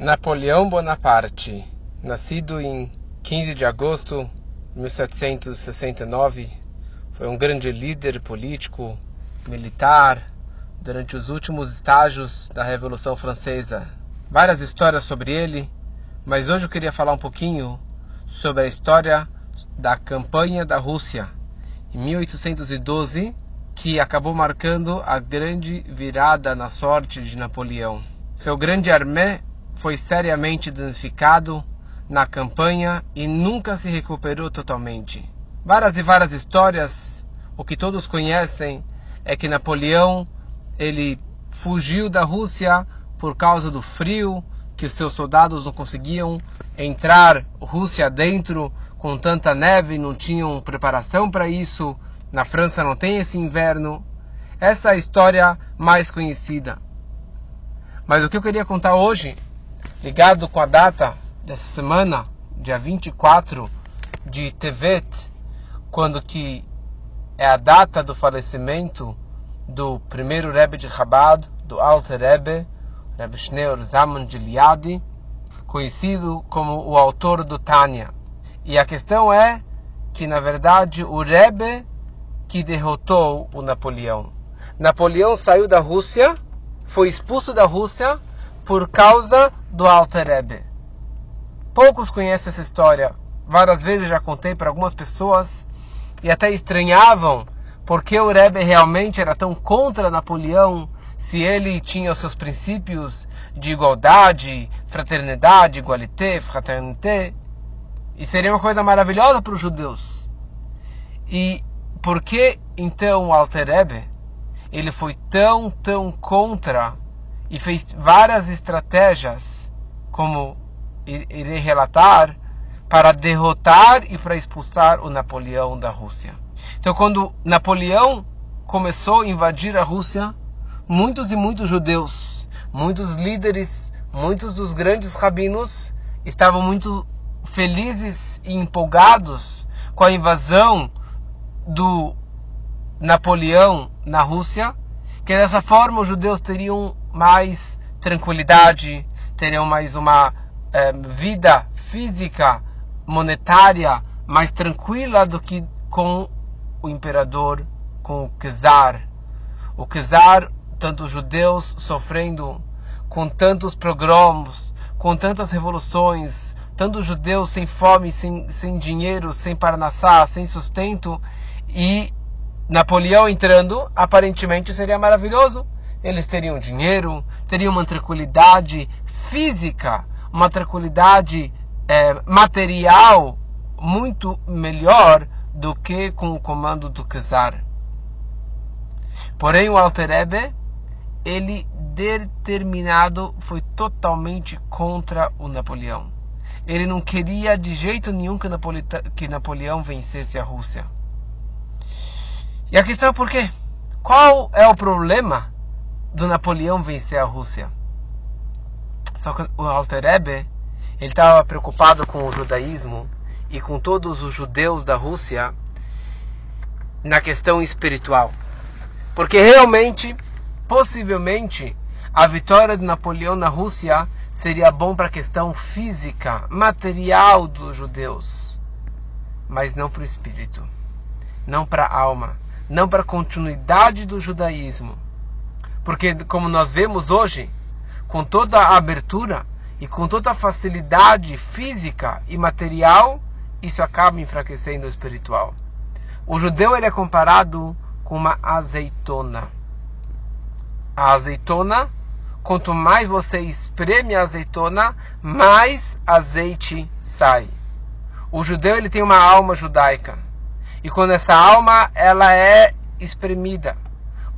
Napoleão Bonaparte, nascido em 15 de agosto de 1769, foi um grande líder político, militar, durante os últimos estágios da Revolução Francesa. Várias histórias sobre ele, mas hoje eu queria falar um pouquinho sobre a história da campanha da Rússia em 1812, que acabou marcando a grande virada na sorte de Napoleão. Seu grande armé foi seriamente danificado na campanha e nunca se recuperou totalmente. Várias e várias histórias, o que todos conhecem é que Napoleão ele fugiu da Rússia por causa do frio, que os seus soldados não conseguiam entrar Rússia dentro com tanta neve, não tinham preparação para isso. Na França não tem esse inverno. Essa é a história mais conhecida. Mas o que eu queria contar hoje ligado com a data dessa semana, dia 24 de Tevet, quando que é a data do falecimento do primeiro Rebbe de Chabad, do Alter Rebbe, Rebbe Schneur Zaman de Liadi, conhecido como o autor do Tânia. E a questão é que, na verdade, o Rebbe que derrotou o Napoleão. Napoleão saiu da Rússia, foi expulso da Rússia por causa do Alter Rebbe. Poucos conhecem essa história. Várias vezes já contei para algumas pessoas e até estranhavam porque o Rebbe realmente era tão contra Napoleão, se ele tinha os seus princípios de igualdade, fraternidade, igualité, fraternité, e seria uma coisa maravilhosa para os judeus. E por que então o Alter Rebbe, ele foi tão, tão contra e fez várias estratégias, como irei relatar, para derrotar e para expulsar o Napoleão da Rússia. Então, quando Napoleão começou a invadir a Rússia, muitos e muitos judeus, muitos líderes, muitos dos grandes rabinos estavam muito felizes e empolgados com a invasão do Napoleão na Rússia, que dessa forma os judeus teriam mais tranquilidade, teriam mais uma é, vida física, monetária mais tranquila do que com o imperador, com o czar. O czar, tantos judeus sofrendo com tantos progromos, com tantas revoluções, tantos judeus sem fome, sem, sem dinheiro, sem parnassá, sem sustento, e Napoleão entrando, aparentemente seria maravilhoso eles teriam dinheiro, teriam uma tranquilidade física, uma tranquilidade é, material muito melhor do que com o comando do czar. Porém, o Alter Ebe, ele determinado foi totalmente contra o Napoleão. Ele não queria de jeito nenhum que, que Napoleão vencesse a Rússia. E a questão é por quê? Qual é o problema do Napoleão vencer a Rússia. Só que o Alter Ebe, ele estava preocupado com o judaísmo e com todos os judeus da Rússia na questão espiritual. Porque realmente, possivelmente, a vitória de Napoleão na Rússia seria bom para a questão física, material dos judeus, mas não para o espírito, não para a alma, não para a continuidade do judaísmo. Porque, como nós vemos hoje, com toda a abertura e com toda a facilidade física e material, isso acaba enfraquecendo o espiritual. O judeu ele é comparado com uma azeitona. A azeitona, quanto mais você espreme a azeitona, mais azeite sai. O judeu ele tem uma alma judaica. E quando essa alma ela é espremida,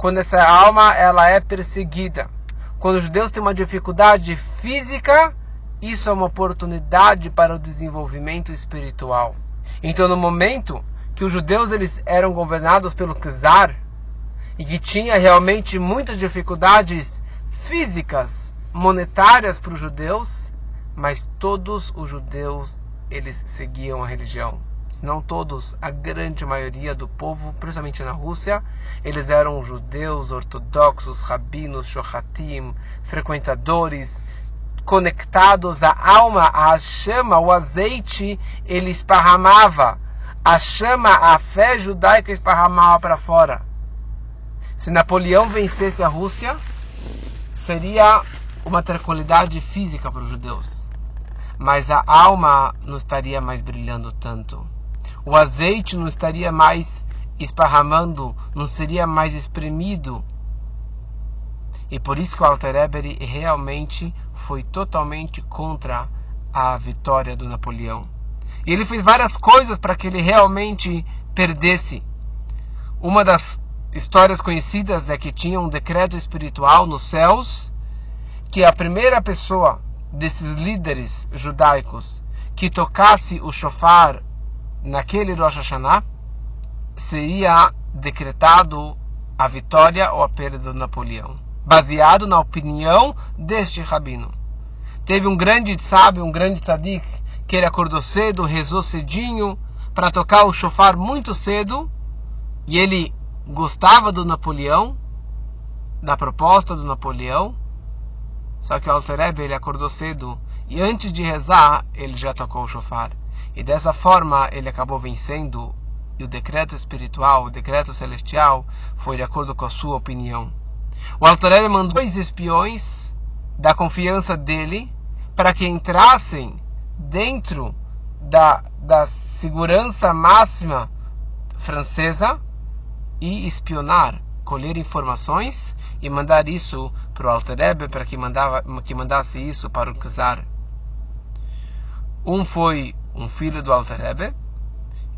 quando essa alma ela é perseguida. Quando os judeus têm uma dificuldade física, isso é uma oportunidade para o desenvolvimento espiritual. Então, no momento que os judeus eles eram governados pelo czar e que tinha realmente muitas dificuldades físicas, monetárias para os judeus, mas todos os judeus eles seguiam a religião não todos, a grande maioria do povo, principalmente na Rússia, eles eram judeus, ortodoxos, rabinos, shohatim, frequentadores, conectados à alma, à chama, o azeite, ele esparramava. A chama, a fé judaica esparramava para fora. Se Napoleão vencesse a Rússia, seria uma tranquilidade física para os judeus. Mas a alma não estaria mais brilhando tanto. O azeite não estaria mais esparramando, não seria mais espremido. E por isso que o Alter Eber realmente foi totalmente contra a vitória do Napoleão. E ele fez várias coisas para que ele realmente perdesse. Uma das histórias conhecidas é que tinha um decreto espiritual nos céus que a primeira pessoa desses líderes judaicos que tocasse o shofar naquele Rosh Hashanah seria decretado a vitória ou a perda do Napoleão, baseado na opinião deste rabino. Teve um grande sábio, um grande tzadik, que ele acordou cedo, rezou cedinho para tocar o chofar muito cedo, e ele gostava do Napoleão, da proposta do Napoleão, só que o Alter Rebbe, ele acordou cedo e antes de rezar, ele já tocou o chofar. E dessa forma ele acabou vencendo e o decreto espiritual, o decreto celestial, foi de acordo com a sua opinião. O Alter Rebbe mandou dois espiões da confiança dele para que entrassem dentro da, da segurança máxima francesa e espionar, colher informações e mandar isso para o Alter Rebbe para que, mandava, que mandasse isso para o Czar. Um foi um filho do Alter Rebbe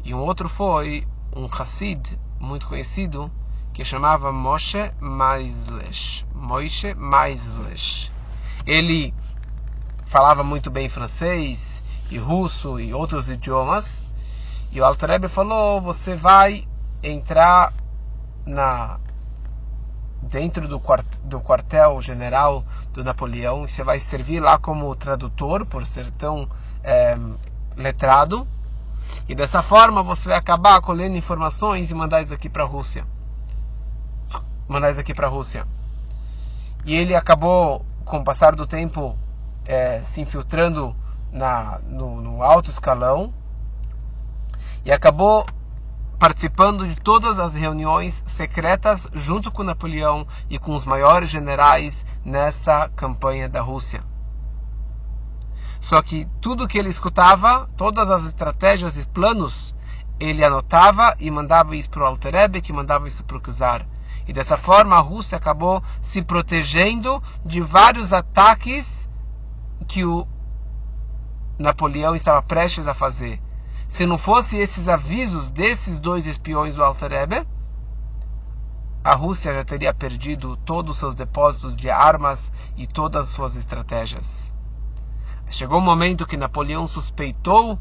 e um outro foi um Hassid muito conhecido que chamava Moshe Maislesh. Moshe Maislesh. Ele falava muito bem francês e russo e outros idiomas. E o Alter Rebbe falou: você vai entrar na dentro do, quart do quartel-general do Napoleão e você vai servir lá como tradutor por ser tão é, letrado. E dessa forma você vai acabar colhendo informações e mandar isso aqui para a Rússia. Mandar isso aqui para a Rússia. E ele acabou, com o passar do tempo, é, se infiltrando na, no, no alto escalão e acabou participando de todas as reuniões secretas junto com Napoleão e com os maiores generais nessa campanha da Rússia. Só que tudo que ele escutava, todas as estratégias e planos, ele anotava e mandava isso para o Alterebe, que mandava isso para o Czar. E dessa forma a Rússia acabou se protegendo de vários ataques que o Napoleão estava prestes a fazer. Se não fosse esses avisos desses dois espiões do Alter Rebbe, a Rússia já teria perdido todos os seus depósitos de armas e todas as suas estratégias. Chegou um momento que Napoleão suspeitou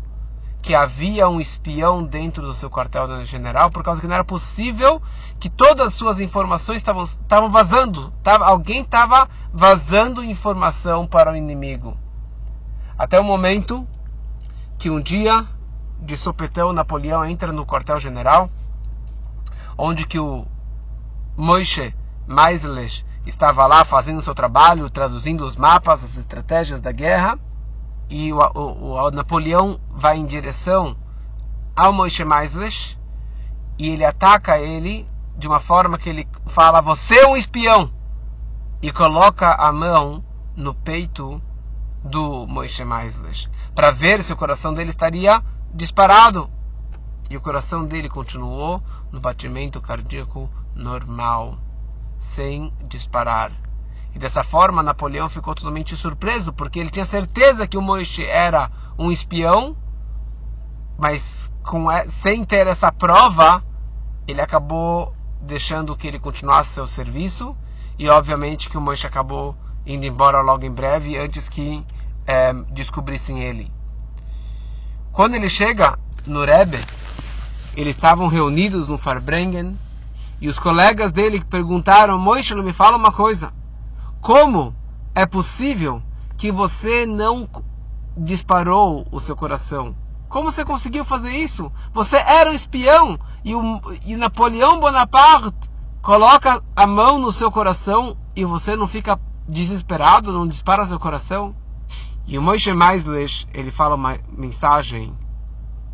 que havia um espião dentro do seu quartel-general, por causa que não era possível que todas as suas informações estavam, estavam vazando. Tava, alguém estava vazando informação para o inimigo. Até o momento que um dia de sopetão, Napoleão entra no quartel-general, onde que o Moishe Maisles estava lá fazendo seu trabalho, traduzindo os mapas, as estratégias da guerra, e o, o, o Napoleão vai em direção ao Moishe Maisles e ele ataca ele de uma forma que ele fala: Você é um espião! E coloca a mão no peito do Moishe Maisles para ver se o coração dele estaria disparado. E o coração dele continuou no batimento cardíaco normal, sem disparar. E dessa forma Napoleão ficou totalmente surpreso, porque ele tinha certeza que o Moishe era um espião, mas com, sem ter essa prova, ele acabou deixando que ele continuasse seu serviço e obviamente que o Moishe acabou indo embora logo em breve antes que é, descobrissem ele. Quando ele chega no Rebbe, eles estavam reunidos no Farbrengen e os colegas dele perguntaram: Moishe, me fala uma coisa. Como é possível que você não disparou o seu coração? Como você conseguiu fazer isso? Você era um espião e, o, e Napoleão Bonaparte coloca a mão no seu coração e você não fica desesperado, não dispara seu coração? E o Moshe Meislish, ele fala uma mensagem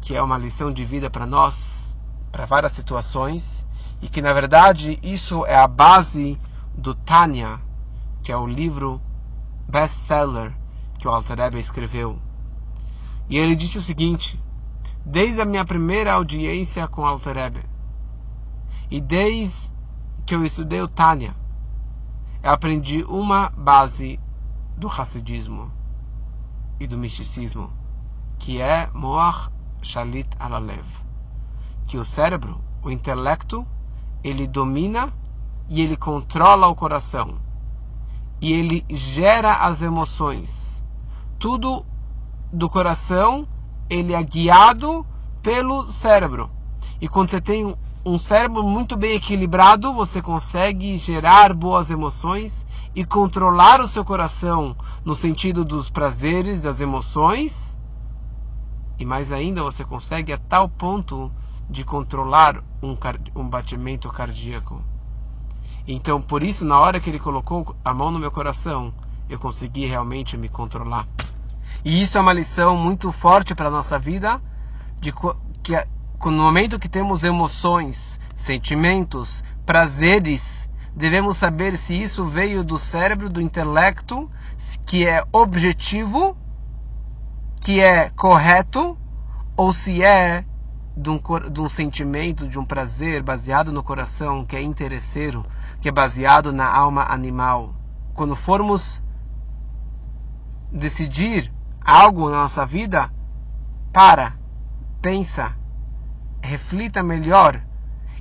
que é uma lição de vida para nós, para várias situações, e que na verdade isso é a base do Tanya, que é o livro best-seller que o Alter Rebbe escreveu. E ele disse o seguinte: desde a minha primeira audiência com o Alter Rebbe, e desde que eu estudei o Tanya, eu aprendi uma base do Hassidismo e do misticismo, que é Moach Shalit Alalev, que o cérebro, o intelecto, ele domina e ele controla o coração e ele gera as emoções. Tudo do coração ele é guiado pelo cérebro. E quando você tem um cérebro muito bem equilibrado, você consegue gerar boas emoções e controlar o seu coração no sentido dos prazeres, das emoções. E mais ainda, você consegue a tal ponto de controlar um, um batimento cardíaco. Então, por isso, na hora que ele colocou a mão no meu coração, eu consegui realmente me controlar. E isso é uma lição muito forte para a nossa vida, de que no momento que temos emoções, sentimentos, prazeres, devemos saber se isso veio do cérebro, do intelecto, que é objetivo, que é correto, ou se é de um, de um sentimento, de um prazer baseado no coração, que é interesseiro, que é baseado na alma animal. Quando formos decidir algo na nossa vida, para, pensa, reflita melhor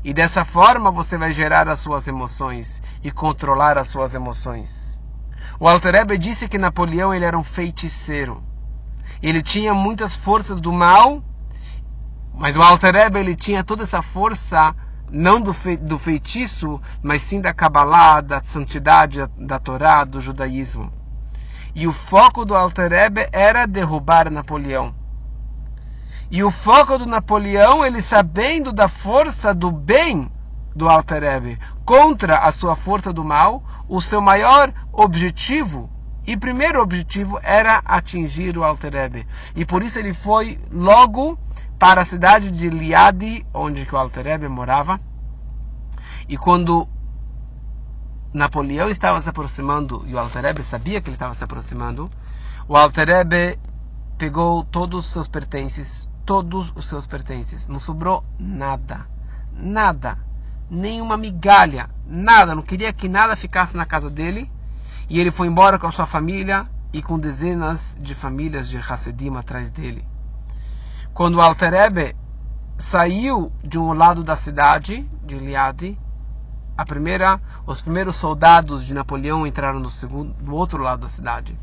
e dessa forma você vai gerar as suas emoções e controlar as suas emoções. O Alter Ebe disse que Napoleão ele era um feiticeiro. Ele tinha muitas forças do mal, mas o Alter Ebe ele tinha toda essa força não do, fe, do feitiço, mas sim da Kabbalah, da santidade da Torá, do judaísmo. E o foco do Alter Ebe era derrubar Napoleão. E o foco do Napoleão, ele sabendo da força do bem do Alter Ebe contra a sua força do mal, o seu maior objetivo e primeiro objetivo era atingir o Alter Ebe. E por isso ele foi logo para a cidade de Liadi, onde o Alter Ebe morava. E quando Napoleão estava se aproximando e o Alter Ebe sabia que ele estava se aproximando, o Alter Ebe pegou todos os seus pertences, todos os seus pertences. Não sobrou nada. Nada. Nenhuma migalha. Nada. Não queria que nada ficasse na casa dele. E ele foi embora com a sua família e com dezenas de famílias de Hassidim atrás dele. Quando o Alterebe saiu de um lado da cidade, de Liadi, a primeira, os primeiros soldados de Napoleão entraram no segundo, do outro lado da cidade.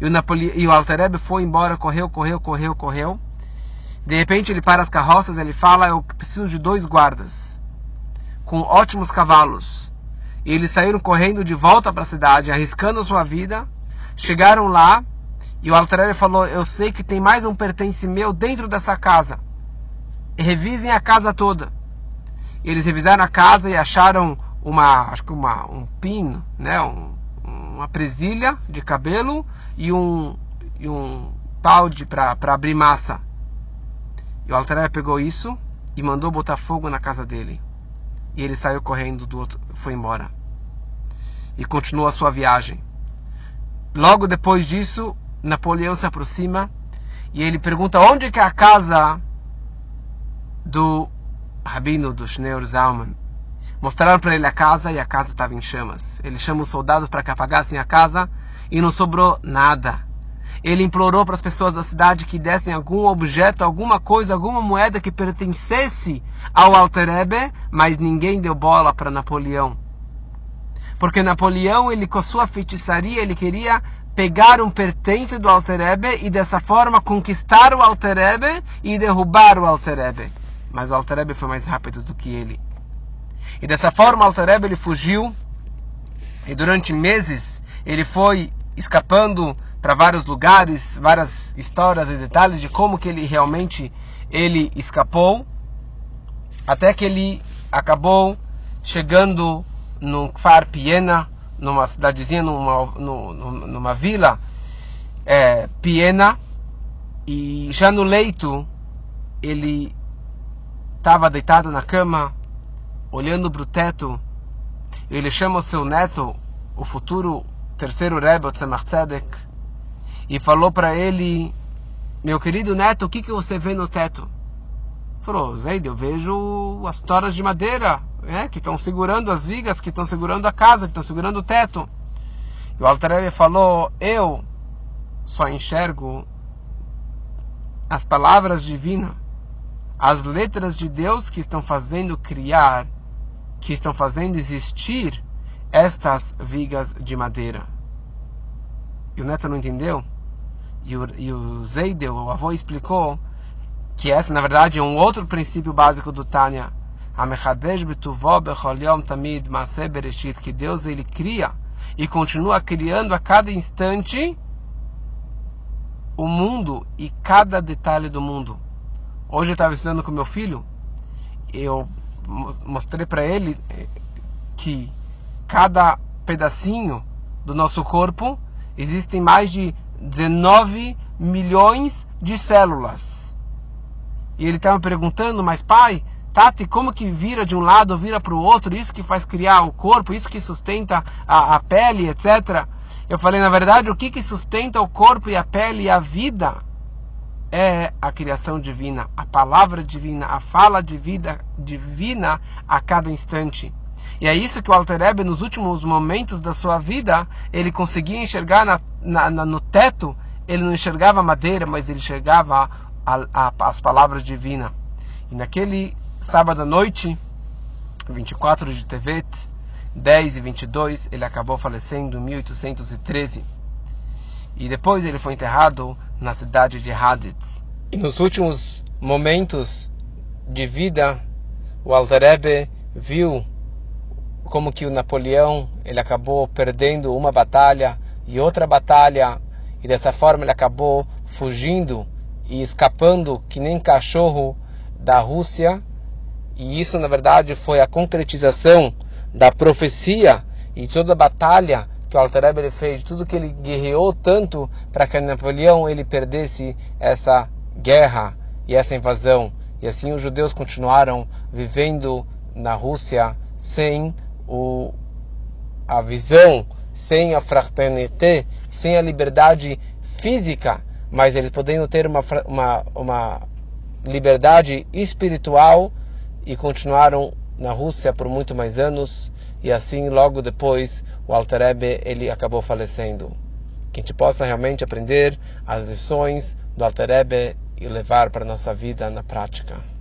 E o, Napole, o foi embora, correu, correu, correu, correu. De repente ele para as carroças, ele fala: Eu preciso de dois guardas com ótimos cavalos. E eles saíram correndo de volta para a cidade, arriscando sua vida. Chegaram lá e o Altarelli falou: Eu sei que tem mais um pertence meu dentro dessa casa. Revisem a casa toda. Eles revisaram a casa e acharam uma, acho que uma, um pin, né, um, uma presilha de cabelo e um, e um balde para abrir massa. E o Altair pegou isso e mandou botar fogo na casa dele. E ele saiu correndo do outro, foi embora. E continuou a sua viagem. Logo depois disso, Napoleão se aproxima e ele pergunta onde que é a casa do rabino do Schneur Zalman. Mostraram para ele a casa e a casa estava em chamas. Ele chama os soldados para que apagassem a casa e não sobrou nada ele implorou para as pessoas da cidade que dessem algum objeto, alguma coisa, alguma moeda que pertencesse ao Alter Ebe, mas ninguém deu bola para Napoleão. Porque Napoleão, ele com sua feitiçaria, ele queria pegar um pertence do Alter Ebe e dessa forma conquistar o Alter Ebe e derrubar o Alter Ebe. Mas o Alter Ebe foi mais rápido do que ele. E dessa forma o Alter Ebe ele fugiu e durante meses ele foi escapando para vários lugares, várias histórias e detalhes de como que ele realmente ele escapou, até que ele acabou chegando no Kfar Piena, numa cidadezinha, numa, numa, numa vila, é, Piena e já no leito ele estava deitado na cama, olhando para o teto. Ele chama o seu neto, o futuro terceiro Rebbe, Tzemach Tzedek, e falou para ele: Meu querido neto, o que, que você vê no teto? Falou: Zeide, eu vejo as toras de madeira é, que estão segurando as vigas, que estão segurando a casa, que estão segurando o teto. E o Alter falou: Eu só enxergo as palavras divinas, as letras de Deus que estão fazendo criar, que estão fazendo existir estas vigas de madeira. E o neto não entendeu? E o, e o o avô, explicou que essa, na verdade, é um outro princípio básico do Tânia. Que Deus ele cria e continua criando a cada instante o mundo e cada detalhe do mundo. Hoje eu estava estudando com meu filho, eu mostrei para ele eh, que cada pedacinho do nosso corpo existem mais de 19 milhões de células. E ele estava perguntando, mas pai, Tati, como que vira de um lado, vira para o outro, isso que faz criar o corpo, isso que sustenta a, a pele, etc. Eu falei, na verdade, o que, que sustenta o corpo e a pele e a vida é a criação divina, a palavra divina, a fala de vida divina a cada instante. E é isso que o Alter Ebe, nos últimos momentos da sua vida, ele conseguia enxergar na, na, na, no teto, ele não enxergava madeira, mas ele enxergava a, a, as palavras divinas. E naquele sábado à noite, 24 de Tevet, 10 e 22, ele acabou falecendo em 1813. E depois ele foi enterrado na cidade de Haditz. E nos últimos momentos de vida, o Altarebe viu como que o Napoleão ele acabou perdendo uma batalha e outra batalha e dessa forma ele acabou fugindo e escapando que nem cachorro da Rússia e isso na verdade foi a concretização da profecia e toda a batalha que o Altareb fez, tudo que ele guerreou tanto para que Napoleão ele perdesse essa guerra e essa invasão. E assim os judeus continuaram vivendo na Rússia sem o, a visão, sem a fraternité, sem a liberdade física, mas eles podendo ter uma, uma, uma liberdade espiritual e continuaram na Rússia por muito mais anos e assim logo depois o Alter ele acabou falecendo. Que a gente possa realmente aprender as lições do Alter e levar para a nossa vida na prática.